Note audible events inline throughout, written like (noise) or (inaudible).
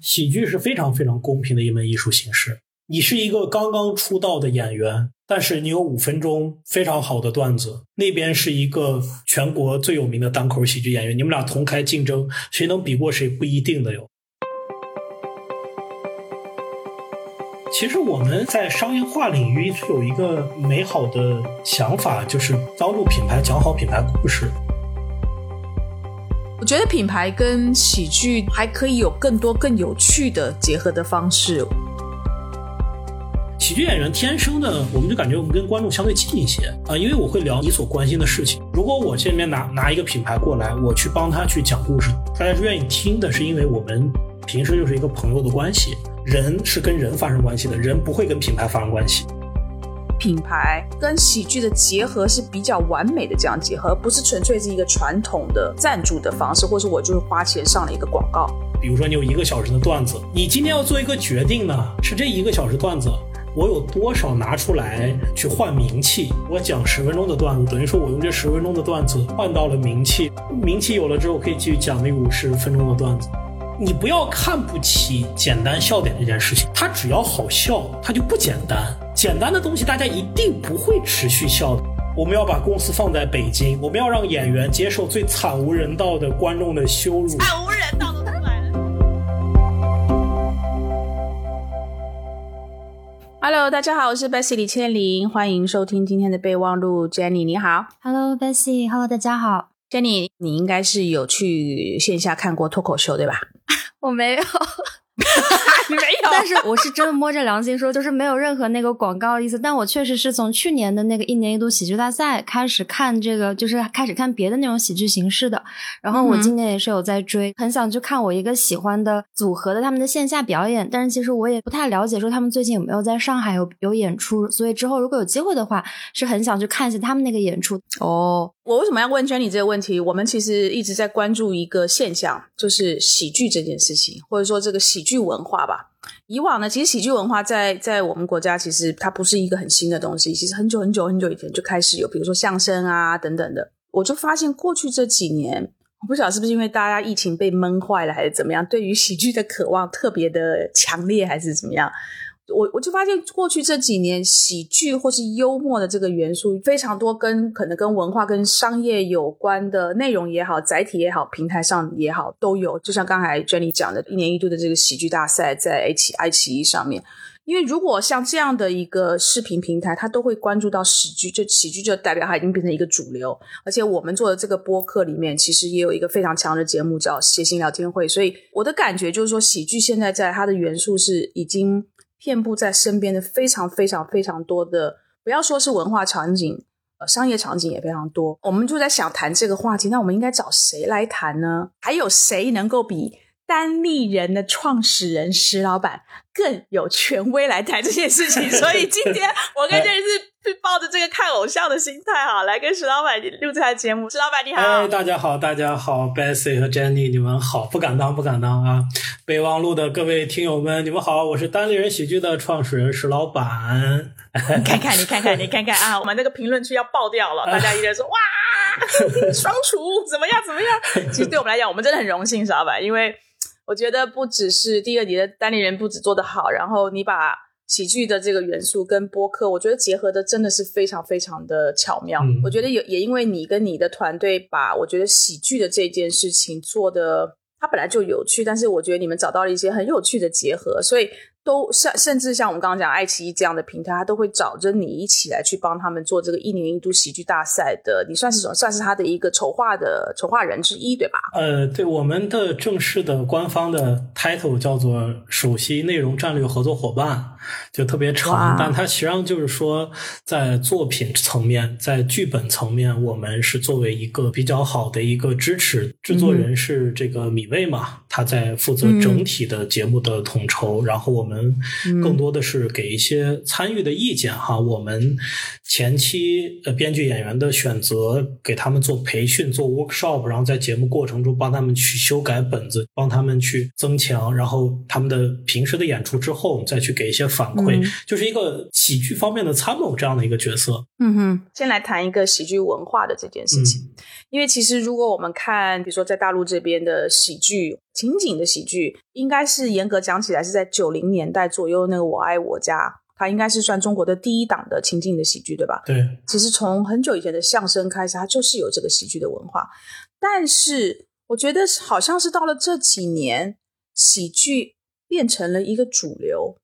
喜剧是非常非常公平的一门艺术形式。你是一个刚刚出道的演员，但是你有五分钟非常好的段子，那边是一个全国最有名的单口喜剧演员，你们俩同开竞争，谁能比过谁不一定的哟。其实我们在商业化领域是有一个美好的想法，就是帮助品牌讲好品牌故事。我觉得品牌跟喜剧还可以有更多更有趣的结合的方式。喜剧演员天生的，我们就感觉我们跟观众相对近一些啊，因为我会聊你所关心的事情。如果我这边拿拿一个品牌过来，我去帮他去讲故事，大家是愿意听的，是因为我们平时就是一个朋友的关系。人是跟人发生关系的，人不会跟品牌发生关系。品牌跟喜剧的结合是比较完美的，这样结合不是纯粹是一个传统的赞助的方式，或是我就是花钱上了一个广告。比如说你有一个小时的段子，你今天要做一个决定呢，是这一个小时段子。我有多少拿出来去换名气？我讲十分钟的段子，等于说我用这十分钟的段子换到了名气。名气有了之后，可以继续讲那五十分钟的段子。你不要看不起简单笑点这件事情，它只要好笑，它就不简单。简单的东西大家一定不会持续笑的。我们要把公司放在北京，我们要让演员接受最惨无人道的观众的羞辱。惨无人道。Hello，大家好，我是 Bessy 李千林，欢迎收听今天的备忘录。Jenny，你好。Hello，Bessy，Hello，大家好。Jenny，你应该是有去线下看过脱口秀对吧？(laughs) 我没有。(laughs) 没有，但是我是真的摸着良心说，就是没有任何那个广告的意思。但我确实是从去年的那个一年一度喜剧大赛开始看这个，就是开始看别的那种喜剧形式的。然后我今年也是有在追，很想去看我一个喜欢的组合的他们的线下表演。但是其实我也不太了解，说他们最近有没有在上海有有演出。所以之后如果有机会的话，是很想去看一下他们那个演出。哦，我为什么要问 Jenny 这个问题？我们其实一直在关注一个现象，就是喜剧这件事情，或者说这个喜剧剧文化吧。以往呢，其实喜剧文化在在我们国家其实它不是一个很新的东西，其实很久很久很久以前就开始有，比如说相声啊等等的。我就发现过去这几年，我不晓得是不是因为大家疫情被闷坏了，还是怎么样，对于喜剧的渴望特别的强烈，还是怎么样。我我就发现，过去这几年喜剧或是幽默的这个元素非常多，跟可能跟文化、跟商业有关的内容也好，载体也好，平台上也好，都有。就像刚才 Jenny 讲的，一年一度的这个喜剧大赛在爱奇爱奇艺上面。因为如果像这样的一个视频平台，它都会关注到喜剧，就喜剧就代表它已经变成一个主流。而且我们做的这个播客里面，其实也有一个非常强的节目叫“谐星聊天会”，所以我的感觉就是说，喜剧现在在它的元素是已经。遍布在身边的非常非常非常多的，不要说是文化场景，呃，商业场景也非常多。我们就在想谈这个话题，那我们应该找谁来谈呢？还有谁能够比单立人的创始人石老板更有权威来谈这件事情？(laughs) 所以今天我跟这是。是抱着这个看偶像的心态哈，来跟石老板录这台节目。石老板你好，哎，大家好，大家好，Bessy 和 Jenny 你们好，不敢当，不敢当啊！备忘录的各位听友们，你们好，我是单立人喜剧的创始人石老板。你看看，你看看，你看看啊！我们那个评论区要爆掉了，(laughs) 大家一直说哇，(laughs) 双厨怎么样怎么样？其实对我们来讲，我们真的很荣幸，石老板，因为我觉得不只是第一个，你的单立人不止做得好，然后你把。喜剧的这个元素跟播客，我觉得结合的真的是非常非常的巧妙。我觉得也也因为你跟你的团队把我觉得喜剧的这件事情做的，它本来就有趣，但是我觉得你们找到了一些很有趣的结合，所以。都甚甚至像我们刚刚讲爱奇艺这样的平台，它都会找着你一起来去帮他们做这个一年一度喜剧大赛的，你算是什么算是他的一个筹划的筹划人之一，对吧？呃，对，我们的正式的官方的 title 叫做首席内容战略合作伙伴，就特别长，但它实际上就是说，在作品层面，在剧本层面，我们是作为一个比较好的一个支持，制作人是这个米未嘛，他在负责整体的节目的统筹，然后我们。我们更多的是给一些参与的意见哈。我们前期呃编剧演员的选择，给他们做培训、做 workshop，然后在节目过程中帮他们去修改本子，帮他们去增强，然后他们的平时的演出之后，再去给一些反馈，就是一个喜剧方面的参谋这样的一个角色。嗯哼，先来谈一个喜剧文化的这件事情，因为其实如果我们看，比如说在大陆这边的喜剧。情景的喜剧，应该是严格讲起来是在九零年代左右那个《我爱我家》，它应该是算中国的第一档的情景的喜剧，对吧？对。其实从很久以前的相声开始，它就是有这个喜剧的文化。但是我觉得好像是到了这几年，喜剧变成了一个主流。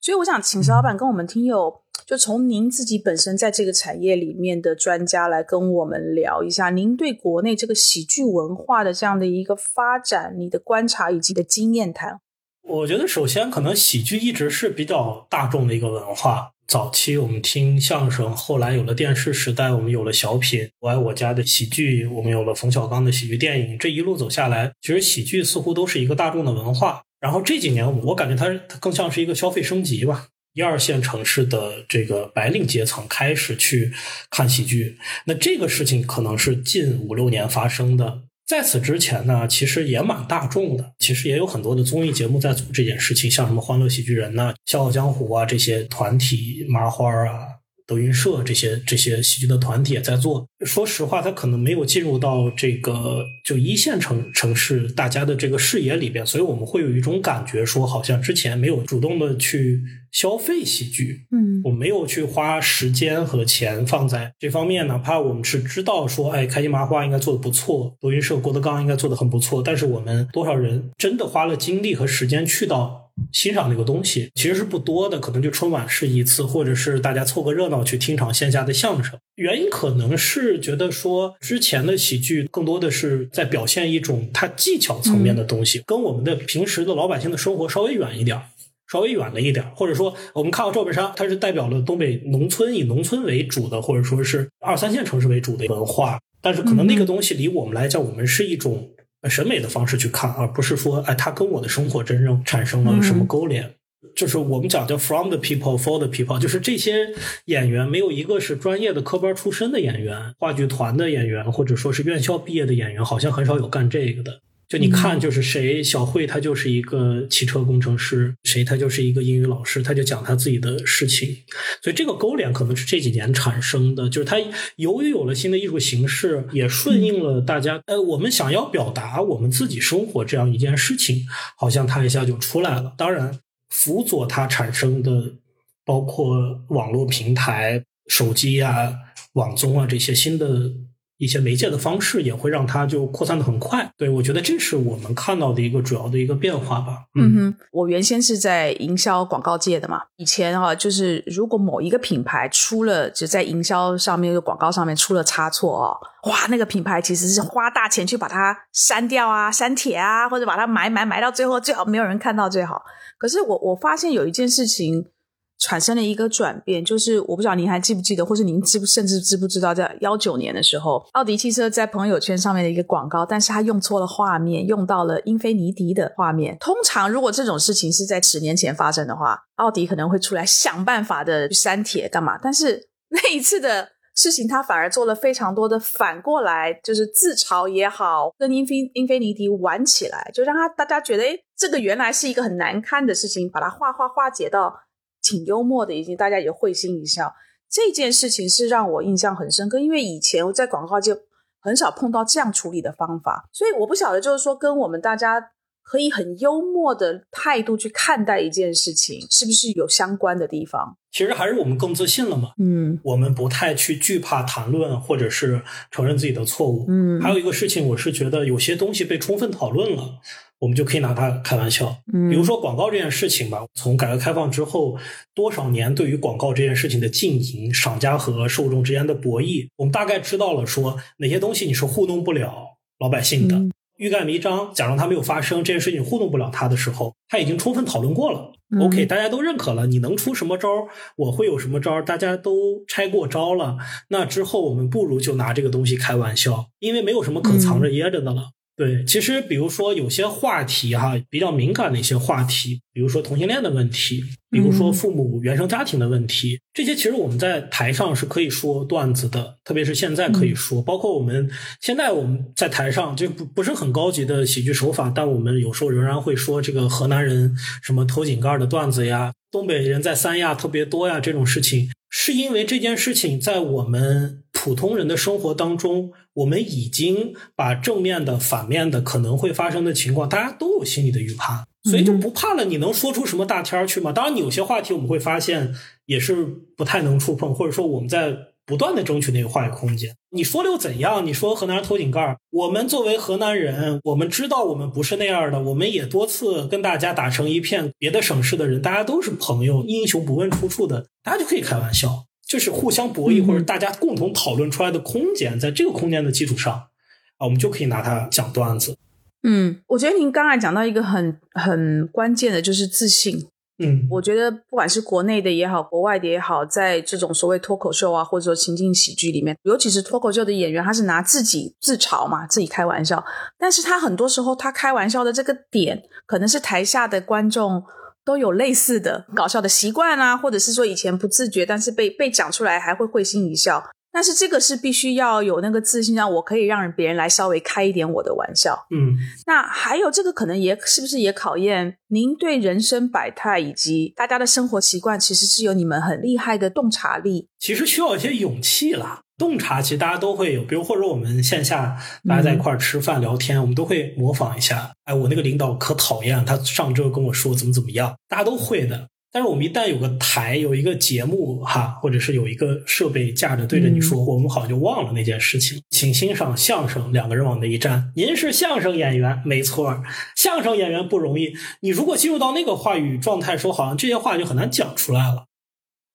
所以我想请石老板跟我们听友。就从您自己本身在这个产业里面的专家来跟我们聊一下，您对国内这个喜剧文化的这样的一个发展，你的观察以及的经验谈。我觉得首先可能喜剧一直是比较大众的一个文化。早期我们听相声，后来有了电视时代，我们有了小品，我爱我家的喜剧，我们有了冯小刚的喜剧电影。这一路走下来，其实喜剧似乎都是一个大众的文化。然后这几年，我感觉它它更像是一个消费升级吧。一二线城市的这个白领阶层开始去看喜剧，那这个事情可能是近五六年发生的。在此之前呢，其实也蛮大众的，其实也有很多的综艺节目在做这件事情，像什么《欢乐喜剧人》呐、《笑傲江湖》啊这些团体、麻花啊。德云社这些这些喜剧的团体也在做。说实话，他可能没有进入到这个就一线城城市大家的这个视野里边，所以我们会有一种感觉，说好像之前没有主动的去消费喜剧，嗯，我没有去花时间和钱放在这方面。哪怕我们是知道说，哎，开心麻花应该做的不错，德云社郭德纲应该做的很不错，但是我们多少人真的花了精力和时间去到。欣赏那个东西其实是不多的，可能就春晚是一次，或者是大家凑个热闹去听场线下的相声。原因可能是觉得说之前的喜剧更多的是在表现一种它技巧层面的东西，跟我们的平时的老百姓的生活稍微远一点，稍微远了一点。或者说我们看到赵本山，他是代表了东北农村以农村为主的，或者说是二三线城市为主的文化，但是可能那个东西离我们来讲，我们是一种。审美的方式去看，而不是说，哎，它跟我的生活真正产生了什么勾连？就是我们讲叫 from the people for the people，就是这些演员没有一个是专业的科班出身的演员，话剧团的演员，或者说是院校毕业的演员，好像很少有干这个的。就你看，就是谁小慧，她就是一个汽车工程师；谁她就是一个英语老师，她就讲她自己的事情。所以这个勾连可能是这几年产生的，就是他由于有了新的艺术形式，也顺应了大家。呃，我们想要表达我们自己生活这样一件事情，好像它一下就出来了。当然，辅佐它产生的，包括网络平台、手机啊、网综啊这些新的。一些媒介的方式也会让它就扩散的很快，对我觉得这是我们看到的一个主要的一个变化吧。嗯哼，我原先是在营销广告界的嘛，以前啊，就是如果某一个品牌出了就在营销上面、广告上面出了差错哦，哇，那个品牌其实是花大钱去把它删掉啊、删帖啊，或者把它埋埋埋到最后，最好没有人看到最好。可是我我发现有一件事情。产生了一个转变，就是我不知道您还记不记得，或是您知不甚至知不知道，在幺九年的时候，奥迪汽车在朋友圈上面的一个广告，但是他用错了画面，用到了英菲尼迪的画面。通常如果这种事情是在十年前发生的话，奥迪可能会出来想办法的删帖干嘛？但是 (laughs) 那一次的事情，他反而做了非常多的反过来，就是自嘲也好，跟英菲英菲尼迪玩起来，就让他大家觉得，哎，这个原来是一个很难堪的事情，把它化化化解到。挺幽默的，已经大家也会心一笑。这件事情是让我印象很深刻，因为以前我在广告界很少碰到这样处理的方法，所以我不晓得，就是说跟我们大家可以很幽默的态度去看待一件事情，是不是有相关的地方？其实还是我们更自信了嘛。嗯，我们不太去惧怕谈论或者是承认自己的错误。嗯，还有一个事情，我是觉得有些东西被充分讨论了。我们就可以拿它开玩笑，比如说广告这件事情吧。从改革开放之后，多少年对于广告这件事情的经营，商家和受众之间的博弈，我们大概知道了说哪些东西你是糊弄不了老百姓的。欲盖弥彰，假装它没有发生，这件事情糊弄不了他的时候，他已经充分讨论过了。OK，大家都认可了，你能出什么招，我会有什么招，大家都拆过招了。那之后我们不如就拿这个东西开玩笑，因为没有什么可藏着掖着的了。对，其实比如说有些话题哈，比较敏感的一些话题，比如说同性恋的问题，比如说父母原生家庭的问题，这些其实我们在台上是可以说段子的，特别是现在可以说，包括我们现在我们在台上就不不是很高级的喜剧手法，但我们有时候仍然会说这个河南人什么偷井盖的段子呀，东北人在三亚特别多呀这种事情，是因为这件事情在我们普通人的生活当中，我们已经把正面的、反面的可能会发生的情况，大家都有心理的预判，所以就不怕了。你能说出什么大天儿去吗？当然，你有些话题我们会发现也是不太能触碰，或者说我们在。不断的争取那个话语空间，你说了又怎样？你说河南人偷井盖我们作为河南人，我们知道我们不是那样的，我们也多次跟大家打成一片。别的省市的人，大家都是朋友，英雄不问出处的，大家就可以开玩笑，就是互相博弈或者大家共同讨论出来的空间，在这个空间的基础上，啊，我们就可以拿它讲段子。嗯，我觉得您刚才讲到一个很很关键的，就是自信。嗯，我觉得不管是国内的也好，国外的也好，在这种所谓脱口秀啊，或者说情景喜剧里面，尤其是脱口秀的演员，他是拿自己自嘲嘛，自己开玩笑。但是他很多时候他开玩笑的这个点，可能是台下的观众都有类似的搞笑的习惯啊，或者是说以前不自觉，但是被被讲出来还会会心一笑。但是这个是必须要有那个自信，让我可以让别人来稍微开一点我的玩笑。嗯，那还有这个可能也是不是也考验您对人生百态以及大家的生活习惯，其实是有你们很厉害的洞察力。其实需要一些勇气啦，洞察其实大家都会有，比如或者我们线下大家在一块儿吃饭聊天，我们都会模仿一下。哎，我那个领导可讨厌，他上周跟我说怎么怎么样，大家都会的。但是我们一旦有个台，有一个节目哈，或者是有一个设备架着对着你说，我们好像就忘了那件事情。请欣赏相声，两个人往那一站。您是相声演员，没错，相声演员不容易。你如果进入到那个话语状态，说好像这些话就很难讲出来了。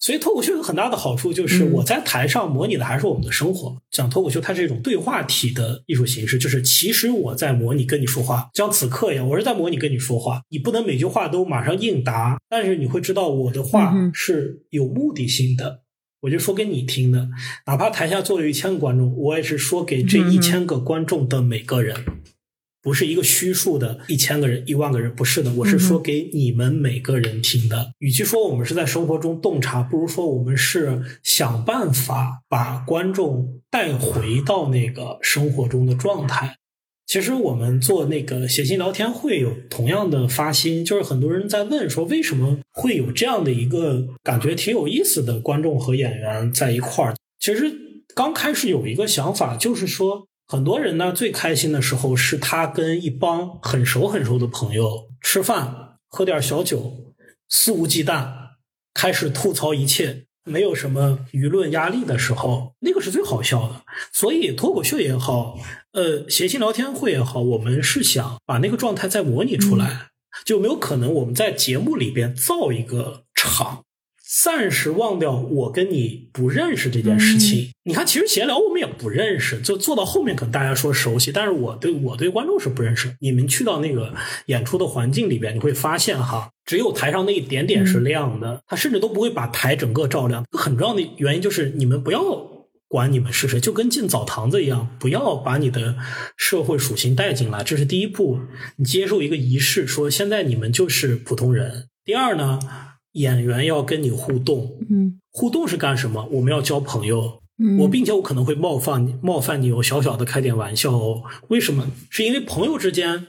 所以脱口秀有很大的好处，就是我在台上模拟的还是我们的生活。讲脱口秀，它是一种对话体的艺术形式，就是其实我在模拟跟你说话，像此刻一样，我是在模拟跟你说话。你不能每句话都马上应答，但是你会知道我的话是有目的性的，我就说给你听的。哪怕台下坐了一千个观众，我也是说给这一千个观众的每个人。不是一个虚数的一千个人、一万个人，不是的，我是说给你们每个人听的。与其说我们是在生活中洞察，不如说我们是想办法把观众带回到那个生活中的状态。其实我们做那个谐星聊天会有同样的发心，就是很多人在问说，为什么会有这样的一个感觉挺有意思的观众和演员在一块儿？其实刚开始有一个想法，就是说。很多人呢，最开心的时候是他跟一帮很熟很熟的朋友吃饭，喝点小酒，肆无忌惮，开始吐槽一切，没有什么舆论压力的时候，那个是最好笑的。所以脱口秀也好，呃，谐星聊天会也好，我们是想把那个状态再模拟出来，就没有可能我们在节目里边造一个场。暂时忘掉我跟你不认识这件事情。你看，其实闲聊我们也不认识，就做到后面可能大家说熟悉，但是我对我对观众是不认识。你们去到那个演出的环境里边，你会发现哈，只有台上那一点点是亮的，他甚至都不会把台整个照亮。很重要的原因就是你们不要管你们是谁，就跟进澡堂子一样，不要把你的社会属性带进来，这是第一步。你接受一个仪式，说现在你们就是普通人。第二呢？演员要跟你互动，嗯，互动是干什么？我们要交朋友，嗯，我并且我可能会冒犯你，冒犯你，我小小的开点玩笑哦。为什么？是因为朋友之间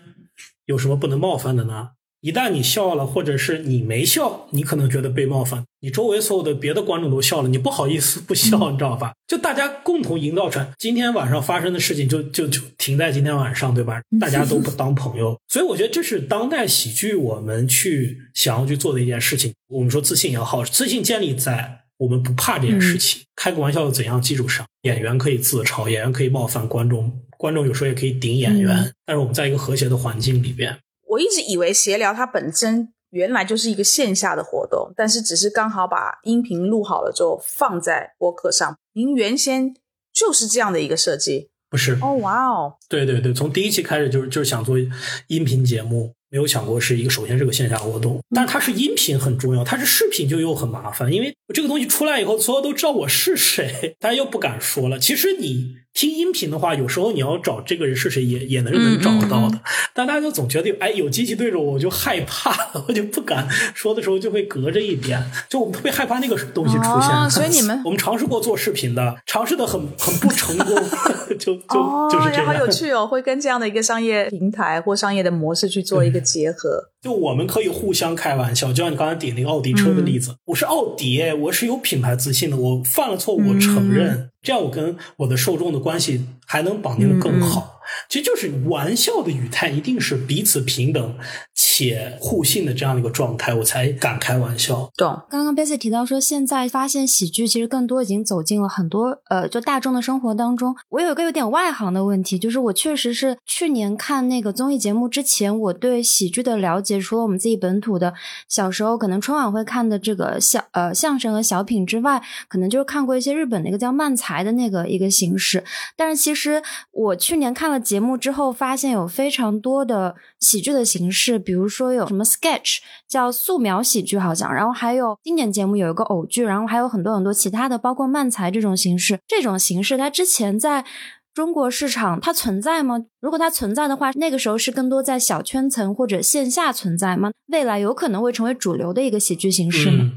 有什么不能冒犯的呢？一旦你笑了，或者是你没笑，你可能觉得被冒犯。你周围所有的别的观众都笑了，你不好意思不笑，你知道吧？就大家共同营造成今天晚上发生的事情，就就就停在今天晚上，对吧？大家都不当朋友，(laughs) 所以我觉得这是当代喜剧我们去想要去做的一件事情。我们说自信也好，自信建立在我们不怕这件事情，开个玩笑又怎样基础上。演员可以自嘲，演员可以冒犯观众，观众有时候也可以顶演员，但是我们在一个和谐的环境里边。我一直以为闲聊它本身原来就是一个线下的活动，但是只是刚好把音频录好了之后放在播客上。您原先就是这样的一个设计？不是？哦，哇哦！对对对，从第一期开始就是就是想做音频节目。没有想过是一个，首先是个线下活动，但它是音频很重要，它是视频就又很麻烦，因为这个东西出来以后，所有都知道我是谁，大家又不敢说了。其实你听音频的话，有时候你要找这个人是谁，也也能能找到的，但大家就总觉得，哎，有机器对着我，我就害怕，我就不敢说的时候就会隔着一点，就我们特别害怕那个东西出现。(laughs) 所以你们，我们尝试过做视频的，尝试的很很不成功，(laughs) 就就就是这样。好有趣哦，会跟这样的一个商业平台或商业的模式去做一个。结合就我们可以互相开玩笑，就像你刚才点那个奥迪车的例子，我是奥迪，我是有品牌自信的，我犯了错，我承认，这样我跟我的受众的关系还能绑定的更好。其实就是玩笑的语态，一定是彼此平等且互信的这样的一个状态，我才敢开玩笑。懂。刚刚 Bessy 提到说，现在发现喜剧其实更多已经走进了很多呃，就大众的生活当中。我有一个有点外行的问题，就是我确实是去年看那个综艺节目之前，我对喜剧的了解，除了我们自己本土的小时候可能春晚会看的这个小呃相声和小品之外，可能就是看过一些日本的一个叫漫才的那个一个形式。但是其实我去年看了。节目之后发现有非常多的喜剧的形式，比如比如说有什么 sketch 叫素描喜剧，好像，然后还有经典节目有一个偶剧，然后还有很多很多其他的，包括漫才这种形式。这种形式它之前在。中国市场它存在吗？如果它存在的话，那个时候是更多在小圈层或者线下存在吗？未来有可能会成为主流的一个喜剧形式吗？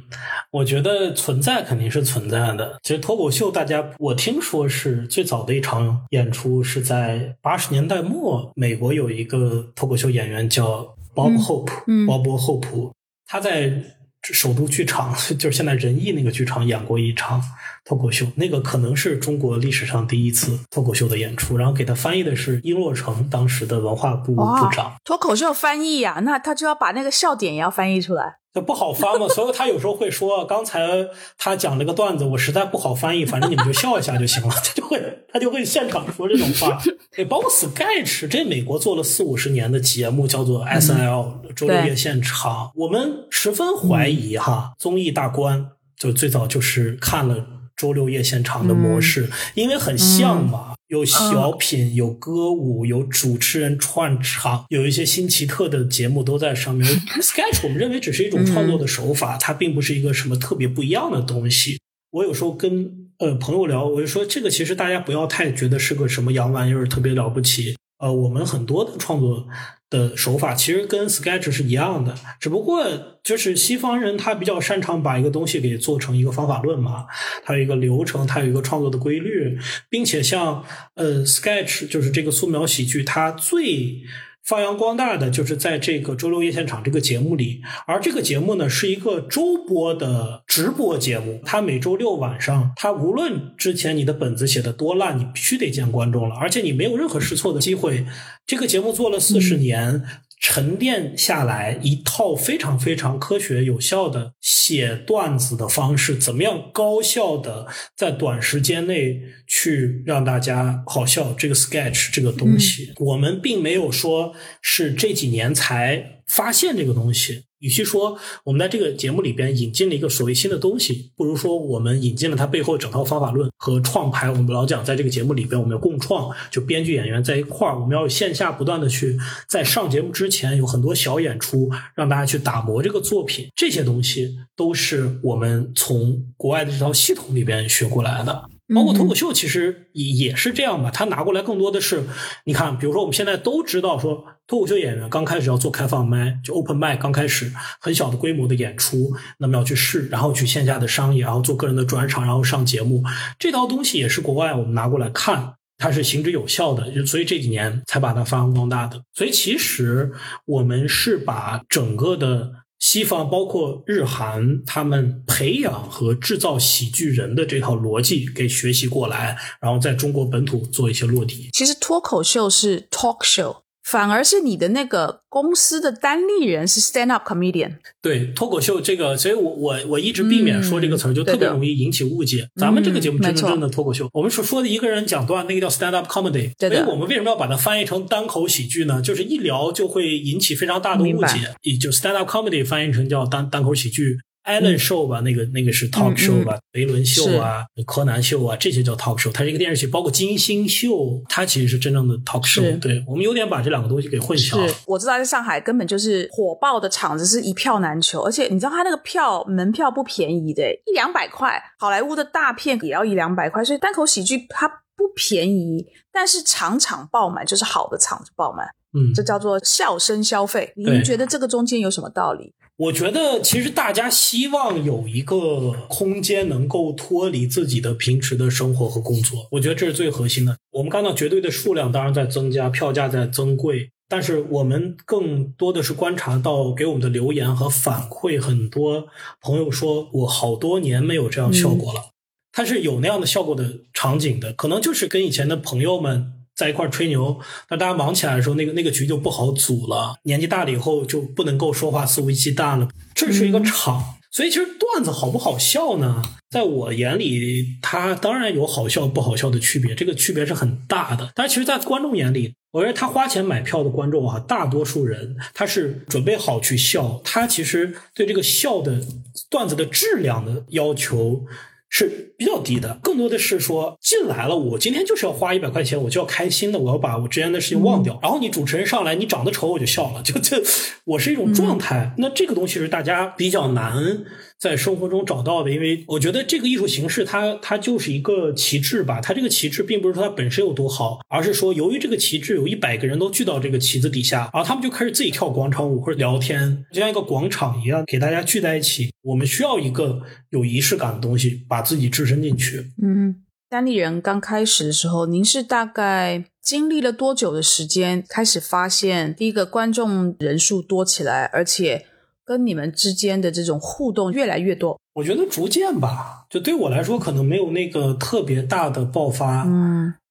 我觉得存在肯定是存在的。其实脱口秀，大家我听说是最早的一场演出是在八十年代末，美国有一个脱口秀演员叫 Bob Hope，鲍勃·霍普，他在。首都剧场 (laughs) 就是现在仁义那个剧场演过一场脱口秀，那个可能是中国历史上第一次脱口秀的演出。然后给他翻译的是殷洛成，当时的文化部部长。脱口秀翻译呀，那他就要把那个笑点也要翻译出来。不好翻嘛，所以他有时候会说，刚才他讲了个段子，我实在不好翻译，反正你们就笑一下就行了。他就会他就会现场说这种话。对，包括 Sketch，这美国做了四五十年的节目，叫做 S N L 周六夜现场。我们十分怀疑哈，综艺大观就最早就是看了周六夜现场的模式，因为很像嘛。有小品，有歌舞，有主持人串场，有一些新奇特的节目都在上面。(laughs) Sketch 我们认为只是一种创作的手法，它并不是一个什么特别不一样的东西。我有时候跟呃朋友聊，我就说这个其实大家不要太觉得是个什么洋玩意儿，特别了不起。呃，我们很多的创作。的手法其实跟 Sketch 是一样的，只不过就是西方人他比较擅长把一个东西给做成一个方法论嘛，它有一个流程，它有一个创作的规律，并且像呃 Sketch 就是这个素描喜剧，它最。发扬光大的就是在这个周六夜现场这个节目里，而这个节目呢是一个周播的直播节目，它每周六晚上，它无论之前你的本子写的多烂，你必须得见观众了，而且你没有任何试错的机会。这个节目做了四十年。沉淀下来一套非常非常科学有效的写段子的方式，怎么样高效的在短时间内去让大家好笑？这个 sketch 这个东西，我们并没有说是这几年才发现这个东西。与其说我们在这个节目里边引进了一个所谓新的东西，不如说我们引进了它背后整套方法论和创牌。我们老讲，在这个节目里边，我们要共创，就编剧演员在一块儿，我们要线下不断的去在上节目之前有很多小演出，让大家去打磨这个作品。这些东西都是我们从国外的这套系统里边学过来的。包括脱口秀，其实也也是这样吧。他拿过来更多的是，你看，比如说我们现在都知道，说脱口秀演员刚开始要做开放麦，就 open 麦，刚开始很小的规模的演出，那么要去试，然后去线下的商业，然后做个人的专场，然后上节目。这套东西也是国外我们拿过来看，它是行之有效的，所以这几年才把它发扬光大的。所以其实我们是把整个的。西方包括日韩，他们培养和制造喜剧人的这套逻辑给学习过来，然后在中国本土做一些落地。其实脱口秀是 talk show。反而是你的那个公司的单立人是 stand up comedian，对脱口秀这个，所以我我我一直避免说这个词儿，就特别容易引起误解。咱们这个节目真真正的脱口秀，我们所说的一个人讲段，那个叫 stand up comedy。所以我们为什么要把它翻译成单口喜剧呢？就是一聊就会引起非常大的误解。也就 stand up comedy 翻译成叫单单口喜剧。Allen Show 吧，那个那个是 Talk Show 吧，维伦秀啊，柯南秀啊，这些叫 Talk Show。它是一个电视剧，包括金星秀，它其实是真正的 Talk Show。对我们有点把这两个东西给混淆。了，我知道在上海根本就是火爆的场子是一票难求，而且你知道它那个票门票不便宜的，一两百块，好莱坞的大片也要一两百块，所以单口喜剧它不便宜，但是场场爆满就是好的场子爆满。嗯，这叫做笑声消费。您觉得这个中间有什么道理？我觉得其实大家希望有一个空间能够脱离自己的平时的生活和工作，我觉得这是最核心的。我们看到绝对的数量当然在增加，票价在增贵，但是我们更多的是观察到给我们的留言和反馈，很多朋友说我好多年没有这样效果了，它是有那样的效果的场景的，可能就是跟以前的朋友们在一块吹牛，那大家忙起来的时候，那个那个局就不好组了，年纪大了以后就不能够说话肆无忌惮了，这是一个场。所以其实段子好不好笑呢？在我眼里，它当然有好笑不好笑的区别，这个区别是很大的。但其实，在观众眼里，我觉得他花钱买票的观众啊，大多数人他是准备好去笑，他其实对这个笑的段子的质量的要求。是比较低的，更多的是说进来了，我今天就是要花一百块钱，我就要开心的，我要把我之前的事情忘掉。然后你主持人上来，你长得丑我就笑了，就这我是一种状态。那这个东西是大家比较难。在生活中找到的，因为我觉得这个艺术形式，它它就是一个旗帜吧。它这个旗帜并不是说它本身有多好，而是说由于这个旗帜有一百个人都聚到这个旗子底下，然后他们就开始自己跳广场舞或者聊天，就像一个广场一样，给大家聚在一起。我们需要一个有仪式感的东西，把自己置身进去。嗯，单立人刚开始的时候，您是大概经历了多久的时间，开始发现第一个观众人数多起来，而且。跟你们之间的这种互动越来越多，我觉得逐渐吧，就对我来说可能没有那个特别大的爆发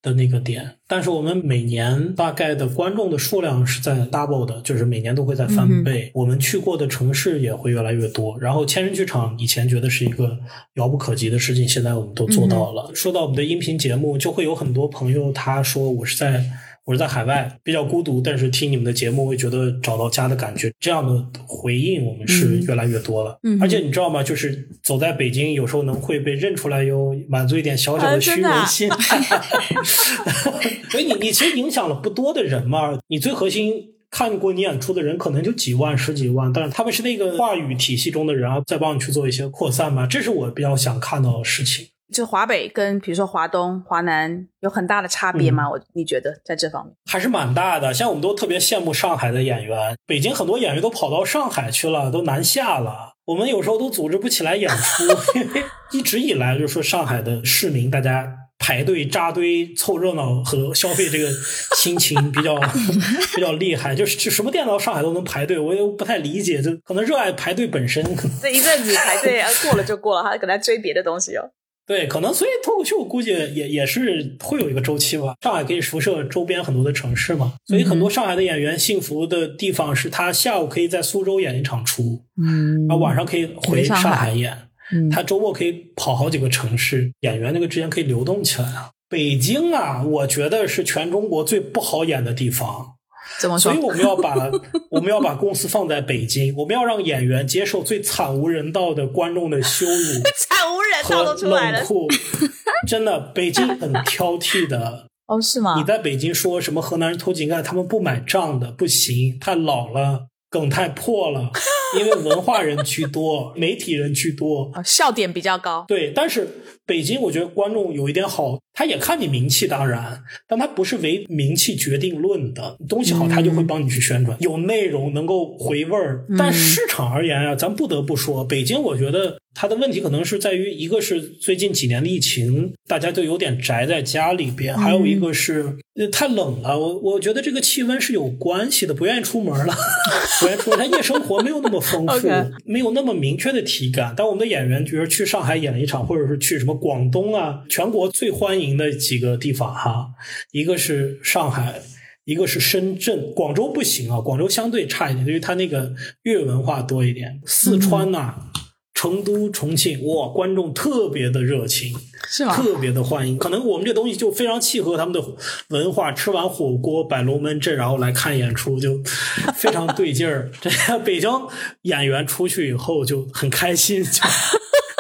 的那个点，但是我们每年大概的观众的数量是在 double 的，就是每年都会在翻倍。我们去过的城市也会越来越多，然后千人剧场以前觉得是一个遥不可及的事情，现在我们都做到了。说到我们的音频节目，就会有很多朋友他说我是在。我是在海外比较孤独，但是听你们的节目会觉得找到家的感觉。这样的回应我们是越来越多了。嗯，而且你知道吗？就是走在北京，有时候能会被认出来，哟满足一点小小的虚荣心。(laughs) 所以你你其实影响了不多的人嘛。你最核心看过你演出的人可能就几万、十几万，但是他们是那个话语体系中的人，再帮你去做一些扩散嘛。这是我比较想看到的事情。就华北跟比如说华东、华南有很大的差别吗？我你觉得在这方面还是蛮大的。像我们都特别羡慕上海的演员，北京很多演员都跑到上海去了，都南下了。我们有时候都组织不起来演出，(laughs) 因为一直以来就说上海的市民大家排队扎堆凑热闹和消费这个心情比较 (laughs) 比较厉害，就是就什么店到上海都能排队，我也不太理解，就可能热爱排队本身。这一阵子排队啊，(laughs) 过了就过了，还可能追别的东西哦。对，可能所以脱口秀估计也也是会有一个周期吧。上海可以辐射周边很多的城市嘛，所以很多上海的演员幸福的地方是他下午可以在苏州演一场出，嗯，然后晚上可以回上海演，他周末可以跑好几个城市，演员那个之间可以流动起来啊。北京啊，我觉得是全中国最不好演的地方。怎么说？所以我们要把 (laughs) 我们要把公司放在北京，我们要让演员接受最惨无人道的观众的羞辱，(laughs) 惨无人道都出来了。(laughs) 真的，北京很挑剔的。哦，是吗？你在北京说什么河南人偷井盖，他们不买账的，不行，太老了，梗太破了。因为文化人居多，媒体人居多，笑点比较高。对，但是北京我觉得观众有一点好。他也看你名气，当然，但他不是唯名气决定论的东西好，他就会帮你去宣传，有内容能够回味儿。但市场而言啊，咱不得不说，北京我觉得它的问题可能是在于，一个是最近几年的疫情，大家都有点宅在家里边，还有一个是呃太冷了。我我觉得这个气温是有关系的，不愿意出门了，(laughs) 不愿意出门。他夜生活没有那么丰富，(laughs) 没有那么明确的体感。但我们的演员，比如去上海演了一场，或者是去什么广东啊，全国最欢迎。的几个地方哈，一个是上海，一个是深圳，广州不行啊，广州相对差一点，因为它那个粤文化多一点。四川呐，成都、重庆，哇，观众特别的热情，是吧？特别的欢迎。可能我们这东西就非常契合他们的文化，吃完火锅摆龙门阵，然后来看演出，就非常对劲儿。这北京演员出去以后就很开心，就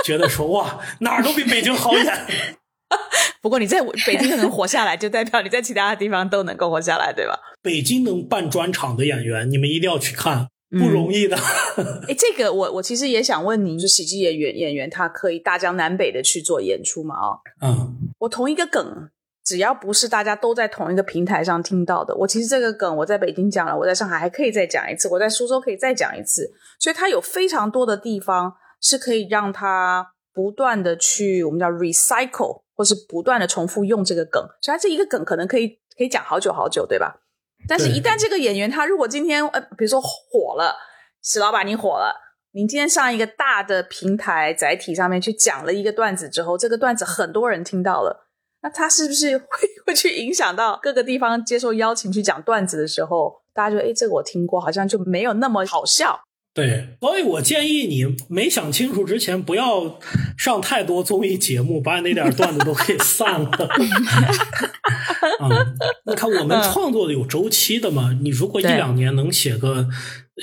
觉得说哇，哪儿都比北京好演。(laughs) 不过你在北京能活下来，就代表你在其他的地方都能够活下来，对吧？北京能办专场的演员，你们一定要去看，不容易的。(laughs) 哎，这个我我其实也想问您，就喜剧演员演员他可以大江南北的去做演出吗？啊，嗯，我同一个梗，只要不是大家都在同一个平台上听到的，我其实这个梗我在北京讲了，我在上海还可以再讲一次，我在苏州可以再讲一次，所以它有非常多的地方是可以让它不断的去我们叫 recycle。或是不断的重复用这个梗，所以它这一个梗可能可以可以讲好久好久，对吧？但是，一旦这个演员他如果今天呃，比如说火了，史老板你火了，您今天上一个大的平台载体上面去讲了一个段子之后，这个段子很多人听到了，那他是不是会会去影响到各个地方接受邀请去讲段子的时候，大家就哎，这个我听过，好像就没有那么好笑。对，所以我建议你没想清楚之前，不要上太多综艺节目，把你那点段子都给散了。(laughs) (laughs) 嗯，你看我们创作的有周期的嘛，你如果一两年能写个。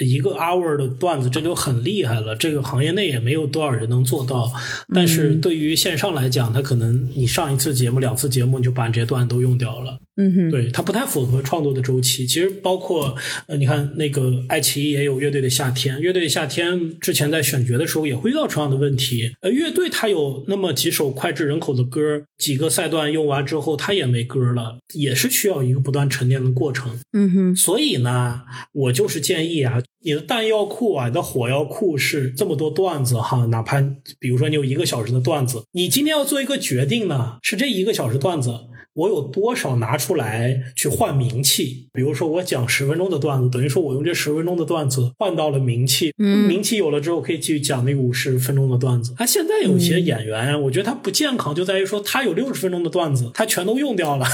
一个 hour 的段子，这就很厉害了。这个行业内也没有多少人能做到。但是对于线上来讲，它可能你上一次节目、两次节目，你就把这些段子都用掉了。嗯哼，对，它不太符合创作的周期。其实包括呃，你看那个爱奇艺也有乐队的夏天，乐队的夏天之前在选角的时候也会遇到同样的问题。呃，乐队它有那么几首脍炙人口的歌，几个赛段用完之后，它也没歌了，也是需要一个不断沉淀的过程。嗯哼，所以呢，我就是建议啊。你的弹药库啊，你的火药库是这么多段子哈，哪怕比如说你有一个小时的段子，你今天要做一个决定呢，是这一个小时段子。我有多少拿出来去换名气？比如说，我讲十分钟的段子，等于说我用这十分钟的段子换到了名气。嗯，名气有了之后，可以继续讲那个五十分钟的段子。他现在有些演员，我觉得他不健康，就在于说他有六十分钟的段子，他全都用掉了，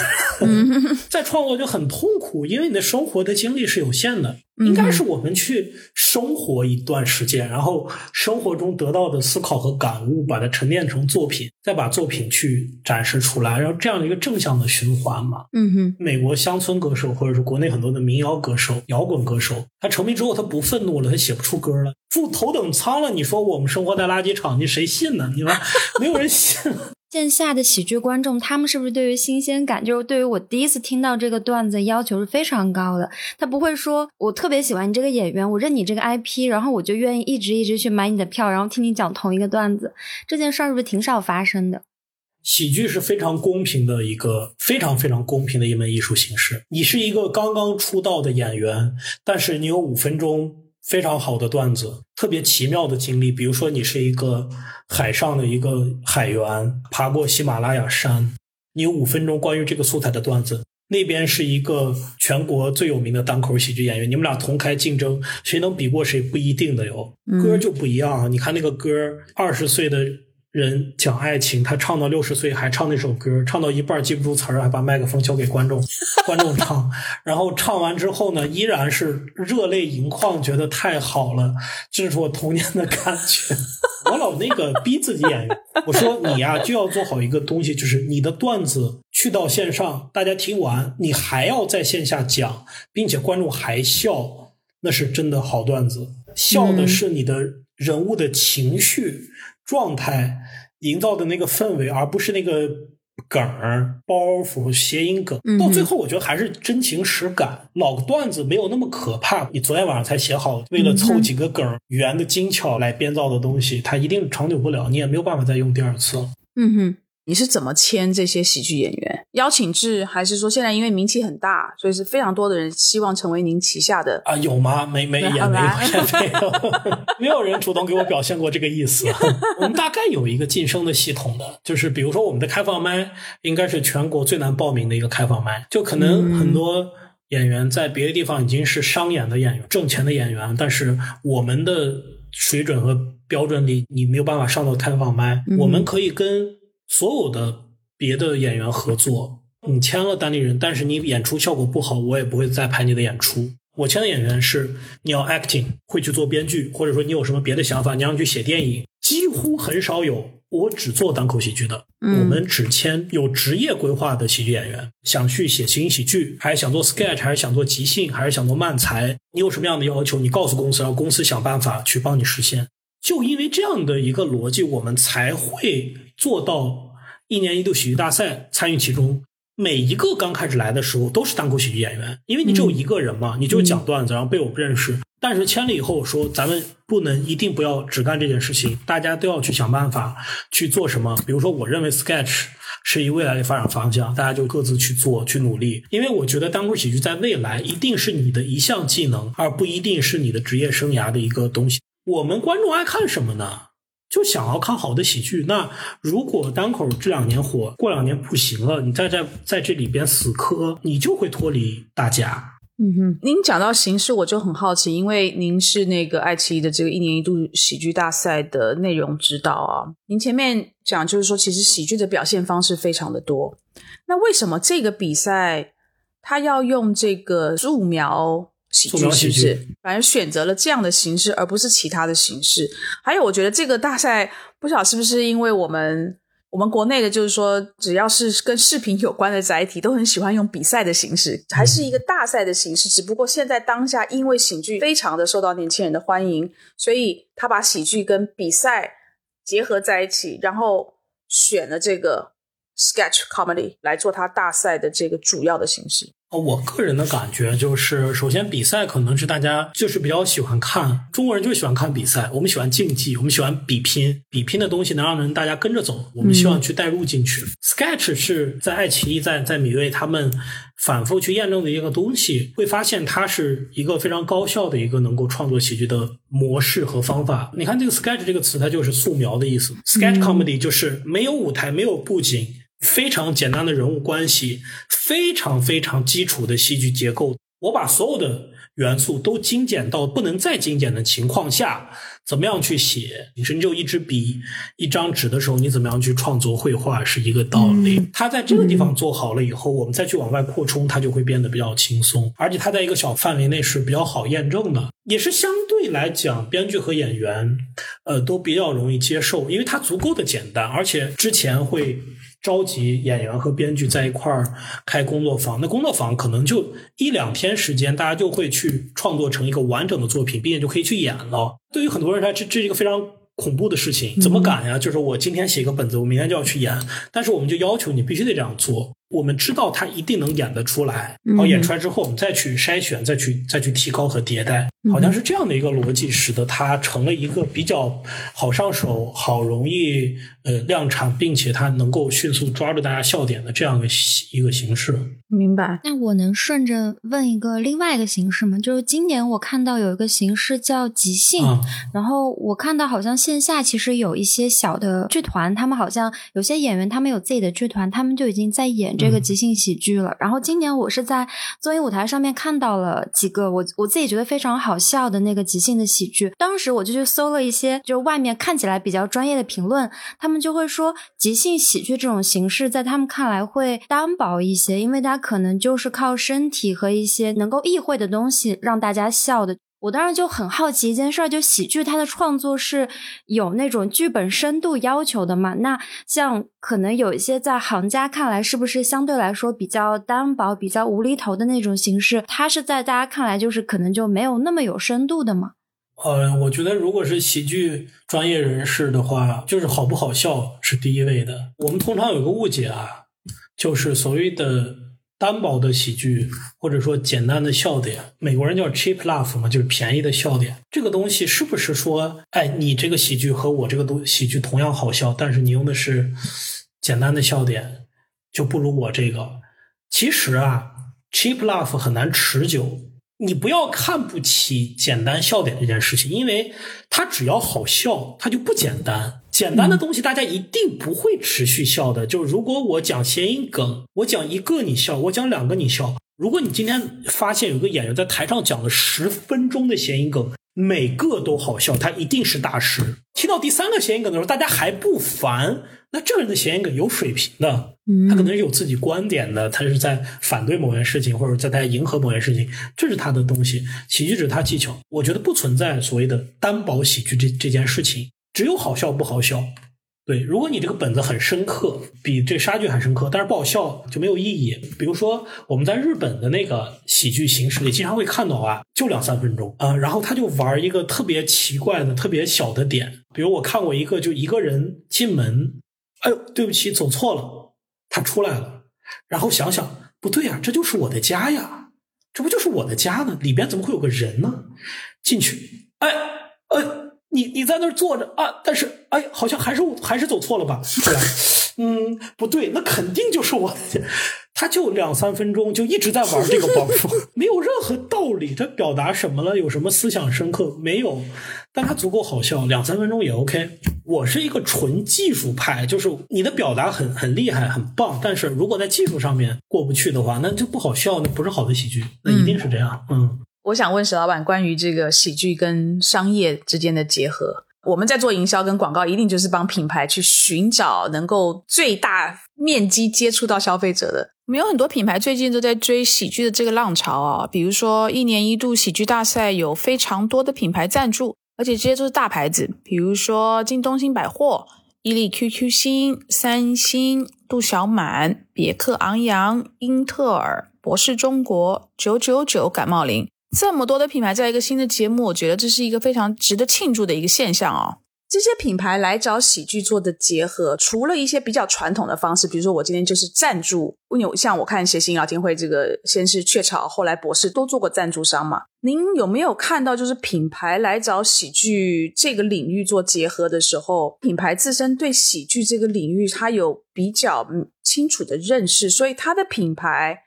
(laughs) 在创作就很痛苦，因为你的生活的精力是有限的。应该是我们去生活一段时间，然后生活中得到的思考和感悟，把它沉淀成作品，再把作品去展示出来，然后这样的一个正向的循环嘛。嗯哼，美国乡村歌手或者是国内很多的民谣歌手、摇滚歌手，他成名之后他不愤怒了，他写不出歌了，住头等舱了。你说我们生活在垃圾场，你谁信呢？你说没有人信。线下的喜剧观众，他们是不是对于新鲜感，就是对于我第一次听到这个段子要求是非常高的？他不会说我特别喜欢你这个演员，我认你这个 IP，然后我就愿意一直一直去买你的票，然后听你讲同一个段子。这件事儿是不是挺少发生的？喜剧是非常公平的一个非常非常公平的一门艺术形式。你是一个刚刚出道的演员，但是你有五分钟。非常好的段子，特别奇妙的经历。比如说，你是一个海上的一个海员，爬过喜马拉雅山，你有五分钟关于这个素材的段子。那边是一个全国最有名的单口喜剧演员，你们俩同台竞争，谁能比过谁不一定的哟。歌就不一样，你看那个歌，二十岁的。人讲爱情，他唱到六十岁还唱那首歌，唱到一半记不住词儿，还把麦克风交给观众，观众唱。然后唱完之后呢，依然是热泪盈眶，觉得太好了，这是我童年的感觉。我老那个逼自己演员，我说你呀就要做好一个东西，就是你的段子去到线上，大家听完，你还要在线下讲，并且观众还笑，那是真的好段子。笑的是你的人物的情绪。状态营造的那个氛围，而不是那个梗儿、包袱、谐音梗。到最后，我觉得还是真情实感。老段子没有那么可怕。你昨天晚上才写好，为了凑几个梗语言的精巧来编造的东西，它一定长久不了。你也没有办法再用第二次了。嗯哼。你是怎么签这些喜剧演员？邀请制还是说现在因为名气很大，所以是非常多的人希望成为您旗下的啊？有吗？没没也没有也没有，(laughs) 没有人主动给我表现过这个意思。(laughs) 我们大概有一个晋升的系统的，就是比如说我们的开放麦应该是全国最难报名的一个开放麦，就可能很多演员在别的地方已经是商演的演员、挣钱的演员，但是我们的水准和标准里，你没有办法上到开放麦。我们可以跟。所有的别的演员合作，你签了单立人，但是你演出效果不好，我也不会再拍你的演出。我签的演员是你要 acting，会去做编剧，或者说你有什么别的想法，你要去写电影，几乎很少有我只做单口喜剧的。我们只签有职业规划的喜剧演员，想去写情景喜剧，还是想做 sketch，还是想做即兴，还是想做漫才？你有什么样的要求，你告诉公司，让公司想办法去帮你实现。就因为这样的一个逻辑，我们才会。做到一年一度喜剧大赛参与其中，每一个刚开始来的时候都是单口喜剧演员，因为你只有一个人嘛，你就讲段子，然后被我不认识。但是签了以后说，咱们不能一定不要只干这件事情，大家都要去想办法去做什么。比如说，我认为 sketch 是一未来的发展方向，大家就各自去做去努力。因为我觉得单口喜剧在未来一定是你的一项技能，而不一定是你的职业生涯的一个东西。我们观众爱看什么呢？就想要看好的喜剧，那如果单口这两年火，过两年不行了，你再在在这里边死磕，你就会脱离大家。嗯哼，您讲到形式，我就很好奇，因为您是那个爱奇艺的这个一年一度喜剧大赛的内容指导啊。您前面讲就是说，其实喜剧的表现方式非常的多。那为什么这个比赛它要用这个素描喜剧是不是，反正选择了这样的形式，而不是其他的形式？还有，我觉得这个大赛不晓得是不是因为我们。我们国内的，就是说，只要是跟视频有关的载体，都很喜欢用比赛的形式，还是一个大赛的形式。只不过现在当下，因为喜剧非常的受到年轻人的欢迎，所以他把喜剧跟比赛结合在一起，然后选了这个 sketch comedy 来做他大赛的这个主要的形式。我个人的感觉就是，首先比赛可能是大家就是比较喜欢看，中国人就喜欢看比赛，我们喜欢竞技，我们喜欢比拼，比拼的东西能让人大家跟着走，我们希望去带入进去。Sketch 是在爱奇艺、在在米未他们反复去验证的一个东西，会发现它是一个非常高效的一个能够创作喜剧的模式和方法。你看这个 Sketch 这个词，它就是素描的意思，Sketch comedy 就是没有舞台，没有布景。非常简单的人物关系，非常非常基础的戏剧结构。我把所有的元素都精简到不能再精简的情况下，怎么样去写？你是就一支笔、一张纸的时候，你怎么样去创作绘画是一个道理。它在这个地方做好了以后，我们再去往外扩充，它就会变得比较轻松。而且它在一个小范围内是比较好验证的，也是相对来讲，编剧和演员呃都比较容易接受，因为它足够的简单，而且之前会。召集演员和编剧在一块儿开工作坊，那工作坊可能就一两天时间，大家就会去创作成一个完整的作品，并且就可以去演了。对于很多人来说，这这是一个非常恐怖的事情，怎么敢呀？就是我今天写一个本子，我明天就要去演，但是我们就要求你必须得这样做。我们知道他一定能演得出来，然后演出来之后，我们再去筛选，再去再去提高和迭代，好像是这样的一个逻辑，使得它成了一个比较好上手、好容易呃量产，并且它能够迅速抓住大家笑点的这样的一个形式。明白。那我能顺着问一个另外一个形式吗？就是今年我看到有一个形式叫即兴，然后我看到好像线下其实有一些小的剧团，他们好像有些演员他们有自己的剧团，他们就已经在演。这个即兴喜剧了，然后今年我是在综艺舞台上面看到了几个我我自己觉得非常好好笑的那个即兴的喜剧，当时我就去搜了一些，就外面看起来比较专业的评论，他们就会说即兴喜剧这种形式在他们看来会单薄一些，因为它可能就是靠身体和一些能够意会的东西让大家笑的。我当时就很好奇一件事儿，就喜剧它的创作是有那种剧本深度要求的嘛？那像可能有一些在行家看来，是不是相对来说比较单薄、比较无厘头的那种形式，它是在大家看来就是可能就没有那么有深度的吗？呃，我觉得如果是喜剧专业人士的话，就是好不好笑是第一位的。我们通常有个误解啊，就是所谓的。单薄的喜剧，或者说简单的笑点，美国人叫 cheap laugh 嘛，就是便宜的笑点。这个东西是不是说，哎，你这个喜剧和我这个东喜剧同样好笑，但是你用的是简单的笑点，就不如我这个？其实啊，cheap laugh 很难持久。你不要看不起简单笑点这件事情，因为它只要好笑，它就不简单。简单的东西大家一定不会持续笑的。就是如果我讲谐音梗，我讲一个你笑，我讲两个你笑。如果你今天发现有个演员在台上讲了十分钟的谐音梗，每个都好笑，他一定是大师。听到第三个谐音梗的时候，大家还不烦。那这个人的谐音梗有水平的，他可能是有自己观点的，他是在反对某件事情，或者在在迎合某件事情，这是他的东西。喜剧只是他技巧，我觉得不存在所谓的单薄喜剧这这件事情，只有好笑不好笑。对，如果你这个本子很深刻，比这杀剧还深刻，但是不好笑就没有意义。比如说我们在日本的那个喜剧形式里，经常会看到啊，就两三分钟啊，然后他就玩一个特别奇怪的、特别小的点，比如我看过一个，就一个人进门。哎呦，对不起，走错了。他出来了，然后想想，不对呀，这就是我的家呀，这不就是我的家呢？里边怎么会有个人呢？进去，哎，呃，你你在那儿坐着啊，但是哎，好像还是还是走错了吧？出来，嗯，不对，那肯定就是我。他就两三分钟就一直在玩这个包袱，(laughs) 没有任何道理。他表达什么了？有什么思想深刻？没有，但他足够好笑，两三分钟也 OK。我是一个纯技术派，就是你的表达很很厉害，很棒，但是如果在技术上面过不去的话，那就不好笑，那不是好的喜剧，那一定是这样。嗯，我想问石老板关于这个喜剧跟商业之间的结合，我们在做营销跟广告，一定就是帮品牌去寻找能够最大面积接触到消费者的。我们有很多品牌最近都在追喜剧的这个浪潮啊，比如说一年一度喜剧大赛有非常多的品牌赞助。而且这些都是大牌子，比如说京东新百货、伊利 QQ 星、三星、杜小满、别克昂扬、英特尔、博士中国、九九九感冒灵，这么多的品牌在一个新的节目，我觉得这是一个非常值得庆祝的一个现象哦。这些品牌来找喜剧做的结合，除了一些比较传统的方式，比如说我今天就是赞助，我有像我看谐星聊天会这个，先是雀巢，后来博士都做过赞助商嘛。您有没有看到，就是品牌来找喜剧这个领域做结合的时候，品牌自身对喜剧这个领域它有比较清楚的认识，所以它的品牌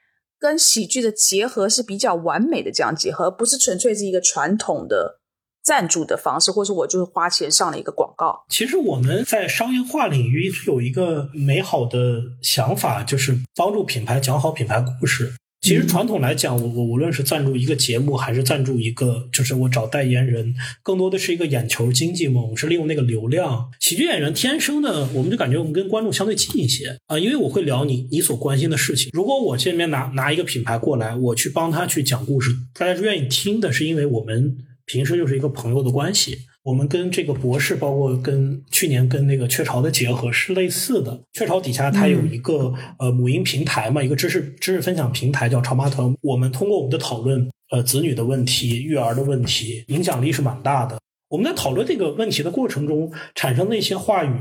跟喜剧的结合是比较完美的这样结合，不是纯粹是一个传统的。赞助的方式，或者我就是花钱上了一个广告。其实我们在商业化领域一直有一个美好的想法，就是帮助品牌讲好品牌故事。其实传统来讲，我我无论是赞助一个节目，还是赞助一个，就是我找代言人，更多的是一个眼球经济嘛。我是利用那个流量。喜剧演员天生的，我们就感觉我们跟观众相对近一些啊，因为我会聊你你所关心的事情。如果我这边拿拿一个品牌过来，我去帮他去讲故事，大家是愿意听的，是因为我们。平时就是一个朋友的关系，我们跟这个博士，包括跟去年跟那个雀巢的结合是类似的。雀巢底下它有一个呃母婴平台嘛，一个知识知识分享平台叫潮妈团。我们通过我们的讨论，呃，子女的问题、育儿的问题，影响力是蛮大的。我们在讨论这个问题的过程中产生的一些话语，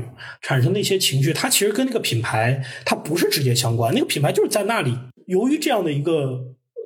产生的一些情绪，它其实跟那个品牌它不是直接相关。那个品牌就是在那里。由于这样的一个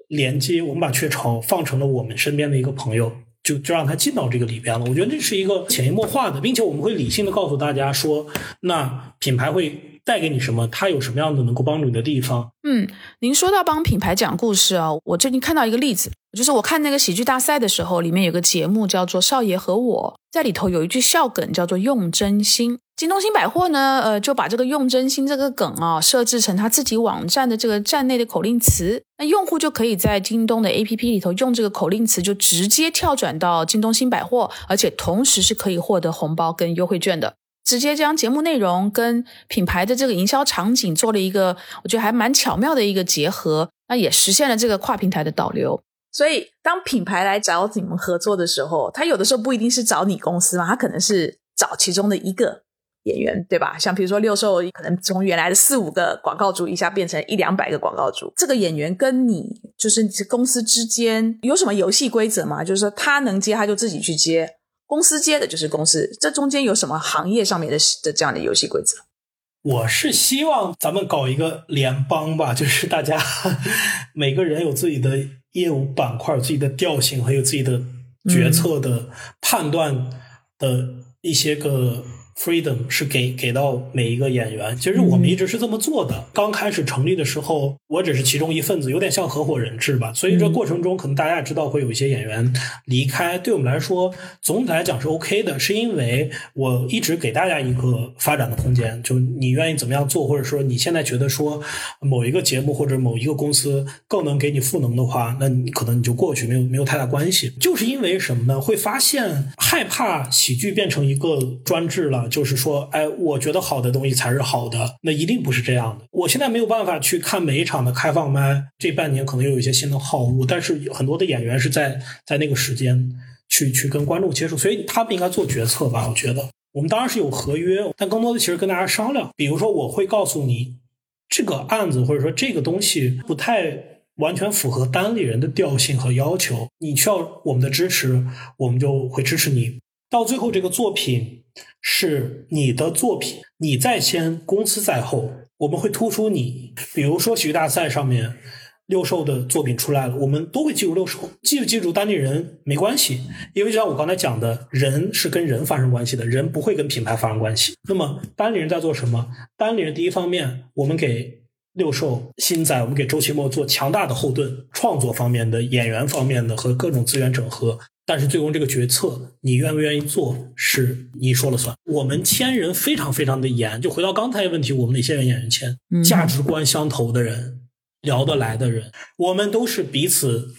连接，我们把雀巢放成了我们身边的一个朋友。就就让他进到这个里边了，我觉得这是一个潜移默化的，并且我们会理性的告诉大家说，那品牌会带给你什么，它有什么样的能够帮助你的地方。嗯，您说到帮品牌讲故事啊，我最近看到一个例子，就是我看那个喜剧大赛的时候，里面有个节目叫做《少爷和我》，在里头有一句笑梗叫做“用真心”。京东新百货呢，呃，就把这个“用真心”这个梗啊，设置成他自己网站的这个站内的口令词。那用户就可以在京东的 APP 里头用这个口令词，就直接跳转到京东新百货，而且同时是可以获得红包跟优惠券的。直接将节目内容跟品牌的这个营销场景做了一个，我觉得还蛮巧妙的一个结合，那也实现了这个跨平台的导流。所以，当品牌来找你们合作的时候，他有的时候不一定是找你公司嘛，他可能是找其中的一个。演员对吧？像比如说六兽，可能从原来的四五个广告主一下变成一两百个广告主。这个演员跟你就是公司之间有什么游戏规则吗？就是说他能接他就自己去接，公司接的就是公司。这中间有什么行业上面的的这样的游戏规则？我是希望咱们搞一个联邦吧，(laughs) 就是大家每个人有自己的业务板块、自己的调性，还有自己的决策的判断的一些个。Freedom 是给给到每一个演员，其实我们一直是这么做的。刚开始成立的时候，我只是其中一份子，有点像合伙人制吧。所以这过程中，可能大家也知道会有一些演员离开。对我们来说，总体来讲是 OK 的，是因为我一直给大家一个发展的空间。就你愿意怎么样做，或者说你现在觉得说某一个节目或者某一个公司更能给你赋能的话，那你可能你就过去，没有没有太大关系。就是因为什么呢？会发现害怕喜剧变成一个专制了。就是说，哎，我觉得好的东西才是好的，那一定不是这样的。我现在没有办法去看每一场的开放麦，这半年可能又有一些新的好物，但是很多的演员是在在那个时间去去跟观众接触，所以他们应该做决策吧？我觉得我们当然是有合约，但更多的其实跟大家商量。比如说，我会告诉你这个案子或者说这个东西不太完全符合单立人的调性和要求，你需要我们的支持，我们就会支持你。到最后，这个作品是你的作品，你在先，公司在后。我们会突出你，比如说喜剧大赛上面，六兽的作品出来了，我们都会记住六兽，记不记住当地人没关系，因为就像我刚才讲的，人是跟人发生关系的，人不会跟品牌发生关系。那么单立人在做什么？单立人第一方面，我们给六兽新仔，我们给周奇墨做强大的后盾，创作方面的、演员方面的和各种资源整合。但是最终这个决策你愿不愿意做是你说了算。我们签人非常非常的严，就回到刚才的问题，我们哪些人演员签？价值观相投的人，聊得来的人，我们都是彼此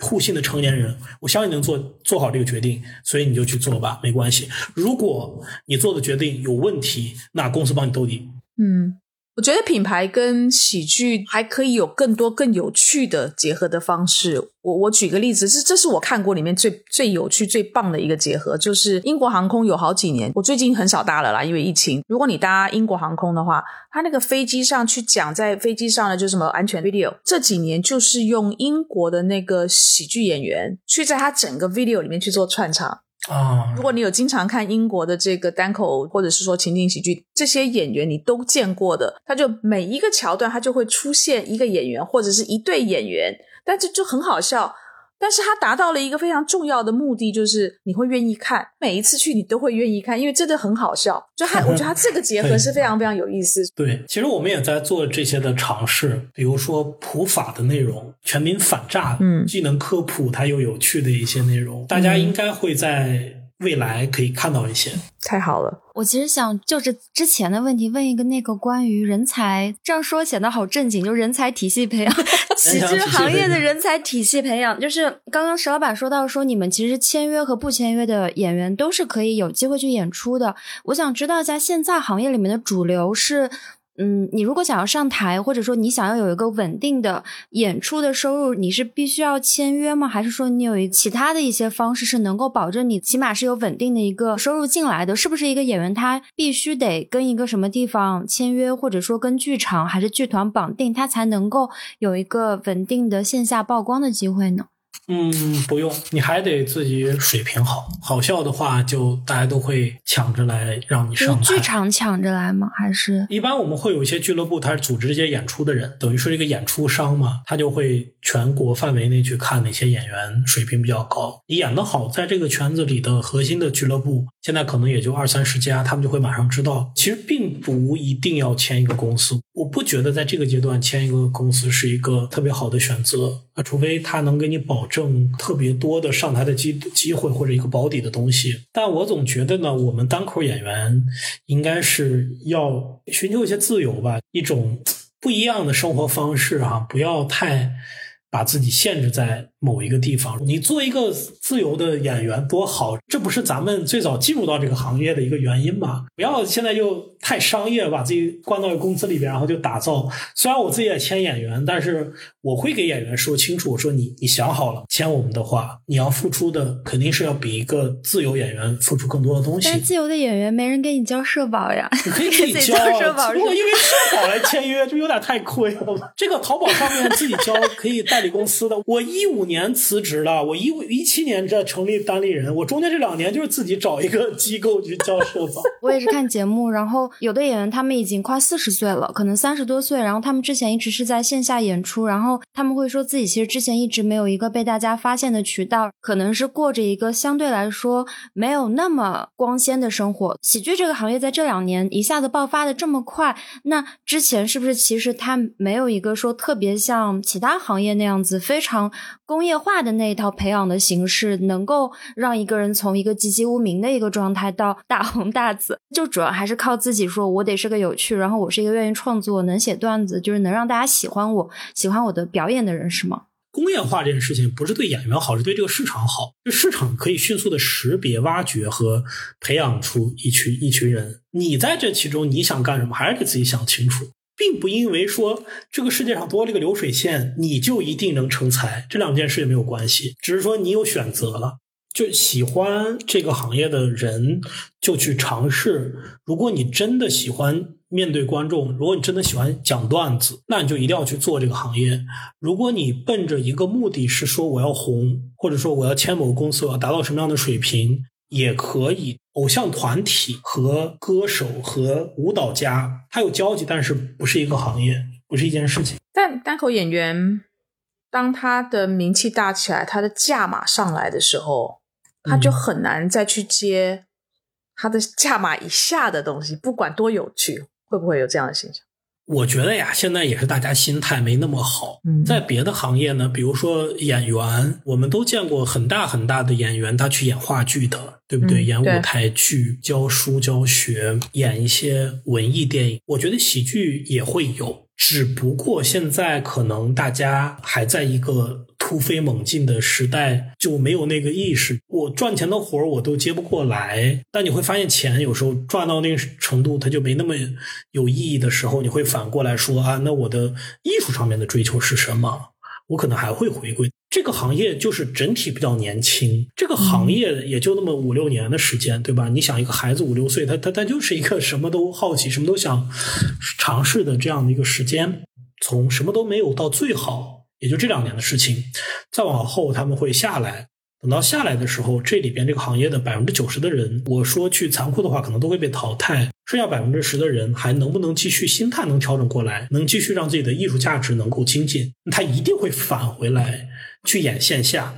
互信的成年人。我相信能做做好这个决定，所以你就去做吧，没关系。如果你做的决定有问题，那公司帮你兜底。嗯。我觉得品牌跟喜剧还可以有更多更有趣的结合的方式。我我举个例子，是这是我看过里面最最有趣、最棒的一个结合，就是英国航空有好几年，我最近很少搭了啦，因为疫情。如果你搭英国航空的话，它那个飞机上去讲，在飞机上的就什么安全 video，这几年就是用英国的那个喜剧演员去在他整个 video 里面去做串场。啊，如果你有经常看英国的这个单口，或者是说情景喜剧，这些演员你都见过的，他就每一个桥段他就会出现一个演员或者是一对演员，但这就很好笑。但是他达到了一个非常重要的目的，就是你会愿意看，每一次去你都会愿意看，因为真的很好笑。就他，(laughs) 我觉得他这个结合是非常非常有意思。(laughs) 对，其实我们也在做这些的尝试，比如说普法的内容，全民反诈，嗯，既能科普，它又有趣的一些内容，大家应该会在。未来可以看到一些，太好了。我其实想就是之前的问题问一个那个关于人才，这样说显得好正经，就人才体系培养，(laughs) 喜剧行业的人才体系培养，就是刚刚石老板说到说你们其实签约和不签约的演员都是可以有机会去演出的。我想知道一下，现在行业里面的主流是。嗯，你如果想要上台，或者说你想要有一个稳定的演出的收入，你是必须要签约吗？还是说你有一其他的一些方式是能够保证你起码是有稳定的一个收入进来的？是不是一个演员他必须得跟一个什么地方签约，或者说跟剧场还是剧团绑定，他才能够有一个稳定的线下曝光的机会呢？嗯，不用，你还得自己水平好。好笑的话，就大家都会抢着来让你上台。剧场抢着来吗？还是一般我们会有一些俱乐部，他是组织这些演出的人，等于说一个演出商嘛，他就会全国范围内去看哪些演员水平比较高，你演得好，在这个圈子里的核心的俱乐部，现在可能也就二三十家，他们就会马上知道。其实并不一定要签一个公司，我不觉得在这个阶段签一个公司是一个特别好的选择啊，除非他能给你保。证特别多的上台的机机会或者一个保底的东西，但我总觉得呢，我们单口演员应该是要寻求一些自由吧，一种不一样的生活方式啊，不要太把自己限制在。某一个地方，你做一个自由的演员多好，这不是咱们最早进入到这个行业的一个原因吗？不要现在就太商业，把自己关到一个公司里边，然后就打造。虽然我自己也签演员，但是我会给演员说清楚，我说你你想好了签我们的话，你要付出的肯定是要比一个自由演员付出更多的东西。但自由的演员没人给你交社保呀，你 (laughs) 可以自己交社保。如果因为社保来签约，就有点太亏了。这个淘宝上面自己交可以代理公司的，我一五年。年辞职了，我一五一七年在成立单立人，我中间这两年就是自己找一个机构去教社保。(laughs) 我也是看节目，然后有的演员他们已经快四十岁了，可能三十多岁，然后他们之前一直是在线下演出，然后他们会说自己其实之前一直没有一个被大家发现的渠道，可能是过着一个相对来说没有那么光鲜的生活。喜剧这个行业在这两年一下子爆发的这么快，那之前是不是其实他没有一个说特别像其他行业那样子非常公。工业化的那一套培养的形式，能够让一个人从一个籍籍无名的一个状态到大红大紫，就主要还是靠自己。说我得是个有趣，然后我是一个愿意创作、能写段子，就是能让大家喜欢我、喜欢我的表演的人，是吗？工业化这件事情不是对演员好，是对这个市场好。就市场可以迅速的识别、挖掘和培养出一群一群人。你在这其中，你想干什么，还是得自己想清楚。并不因为说这个世界上多了一个流水线，你就一定能成才，这两件事也没有关系。只是说你有选择了，就喜欢这个行业的人就去尝试。如果你真的喜欢面对观众，如果你真的喜欢讲段子，那你就一定要去做这个行业。如果你奔着一个目的是说我要红，或者说我要签某个公司，我要达到什么样的水平。也可以，偶像团体和歌手和舞蹈家，他有交集，但是不是一个行业，不是一件事情。但单口演员，当他的名气大起来，他的价码上来的时候，他就很难再去接他的价码以下的东西，不管多有趣，会不会有这样的现象？我觉得呀，现在也是大家心态没那么好。在别的行业呢，比如说演员，我们都见过很大很大的演员，他去演话剧的，对不对？演舞台剧、教书教学、演一些文艺电影。我觉得喜剧也会有，只不过现在可能大家还在一个。突飞猛进的时代就没有那个意识，我赚钱的活儿我都接不过来。但你会发现，钱有时候赚到那个程度，它就没那么有意义的时候，你会反过来说啊，那我的艺术上面的追求是什么？我可能还会回归这个行业，就是整体比较年轻，这个行业也就那么五六年的时间，对吧？你想，一个孩子五六岁，他他他就是一个什么都好奇、什么都想尝试的这样的一个时间，从什么都没有到最好。也就这两年的事情，再往后他们会下来。等到下来的时候，这里边这个行业的百分之九十的人，我说去残酷的话，可能都会被淘汰。剩下百分之十的人，还能不能继续心态能调整过来，能继续让自己的艺术价值能够精进？他一定会返回来去演线下，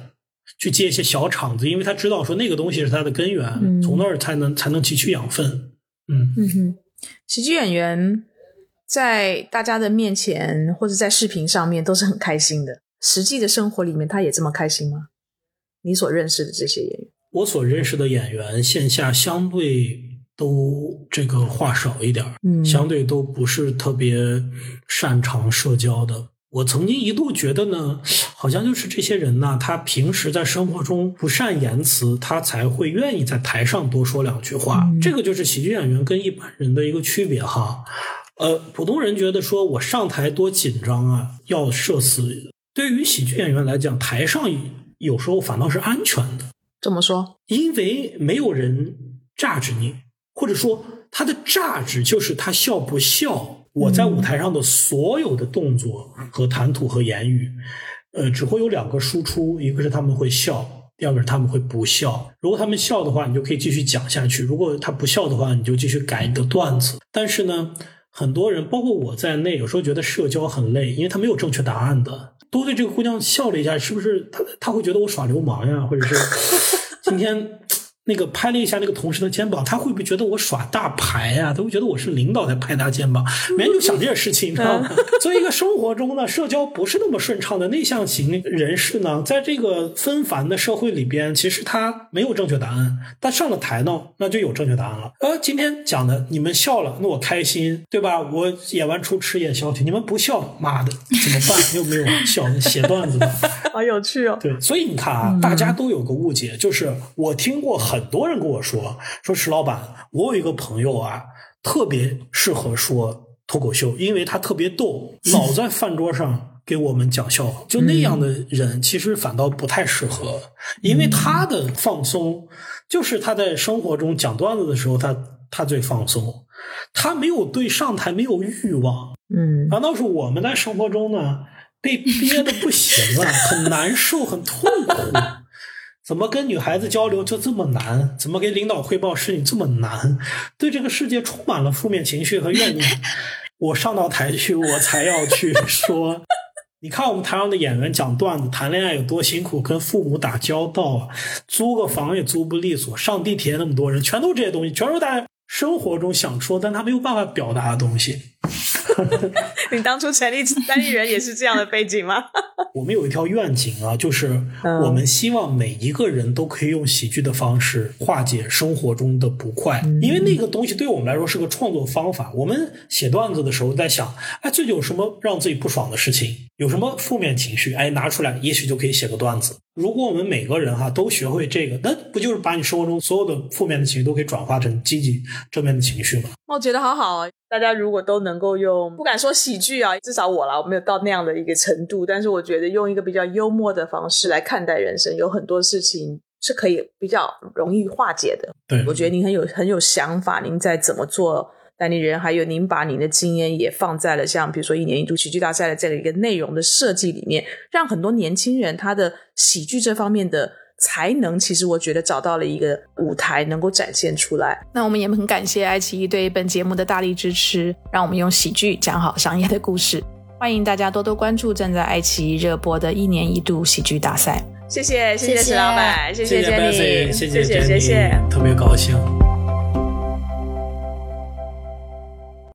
去接一些小场子，因为他知道说那个东西是他的根源，从那儿才能才能汲取养分。嗯嗯哼，喜剧演员。在大家的面前，或者在视频上面，都是很开心的。实际的生活里面，他也这么开心吗？你所认识的这些演员，我所认识的演员，线下相对都这个话少一点嗯，相对都不是特别擅长社交的。我曾经一度觉得呢，好像就是这些人呢，他平时在生活中不善言辞，他才会愿意在台上多说两句话。这个就是喜剧演员跟一般人的一个区别哈。呃，普通人觉得说我上台多紧张啊，要社死。对于喜剧演员来讲，台上有时候反倒是安全的。怎么说？因为没有人榨着你，或者说他的榨汁就是他笑不笑。我在舞台上的所有的动作和谈吐和言语，呃，只会有两个输出，一个是他们会笑，第二个是他们会不笑。如果他们笑的话，你就可以继续讲下去；如果他不笑的话，你就继续改你的段子。但是呢？很多人，包括我在内，有时候觉得社交很累，因为他没有正确答案的。都对这个姑娘笑了一下，是不是他他会觉得我耍流氓呀？或者是 (laughs) 今天？那个拍了一下那个同事的肩膀，他会不会觉得我耍大牌呀？他会觉得我是领导在拍他肩膀，每天就想这些事情，你知道吗？(laughs) 作为一个生活中呢，社交不是那么顺畅的内向型人士呢，在这个纷繁的社会里边，其实他没有正确答案。但上了台呢，那就有正确答案了。呃，今天讲的你们笑了，那我开心，对吧？我演完出吃夜宵去，你们不笑，妈的，怎么办？又没有笑，写段子，(laughs) 好有趣哦。对，所以你看啊，大家都有个误解，就是我听过很。很多人跟我说说石老板，我有一个朋友啊，特别适合说脱口秀，因为他特别逗，(laughs) 老在饭桌上给我们讲笑话。就那样的人，其实反倒不太适合，因为他的放松就是他在生活中讲段子的时候，他他最放松，他没有对上台没有欲望。嗯，反倒是我们在生活中呢，被憋的不行了，(laughs) 很难受，很痛苦。怎么跟女孩子交流就这么难？怎么给领导汇报事情这么难？对这个世界充满了负面情绪和怨念。我上到台去，我才要去说。你看我们台上的演员讲段子，谈恋爱有多辛苦，跟父母打交道啊，租个房也租不利索，上地铁那么多人，全都这些东西，全都是大家生活中想说但他没有办法表达的东西。(laughs) 你当初成立单立人也是这样的背景吗？(laughs) 我们有一条愿景啊，就是我们希望每一个人都可以用喜剧的方式化解生活中的不快，因为那个东西对我们来说是个创作方法。我们写段子的时候在想，哎，最近有什么让自己不爽的事情，有什么负面情绪，哎，拿出来，也许就可以写个段子。如果我们每个人哈都学会这个，那不就是把你生活中所有的负面的情绪都可以转化成积极正面的情绪吗？我觉得好好啊。大家如果都能够用，不敢说喜剧啊，至少我啦，我没有到那样的一个程度。但是我觉得用一个比较幽默的方式来看待人生，有很多事情是可以比较容易化解的。对，我觉得您很有很有想法，您在怎么做代理人，还有您把您的经验也放在了像比如说一年一度喜剧大赛的这样一个内容的设计里面，让很多年轻人他的喜剧这方面的。才能，其实我觉得找到了一个舞台能够展现出来。那我们也很感谢爱奇艺对本节目的大力支持，让我们用喜剧讲好商业的故事。欢迎大家多多关注正在爱奇艺热播的一年一度喜剧大赛。谢谢，谢谢石老板，谢谢 Jenny，谢谢谢谢，特别高兴。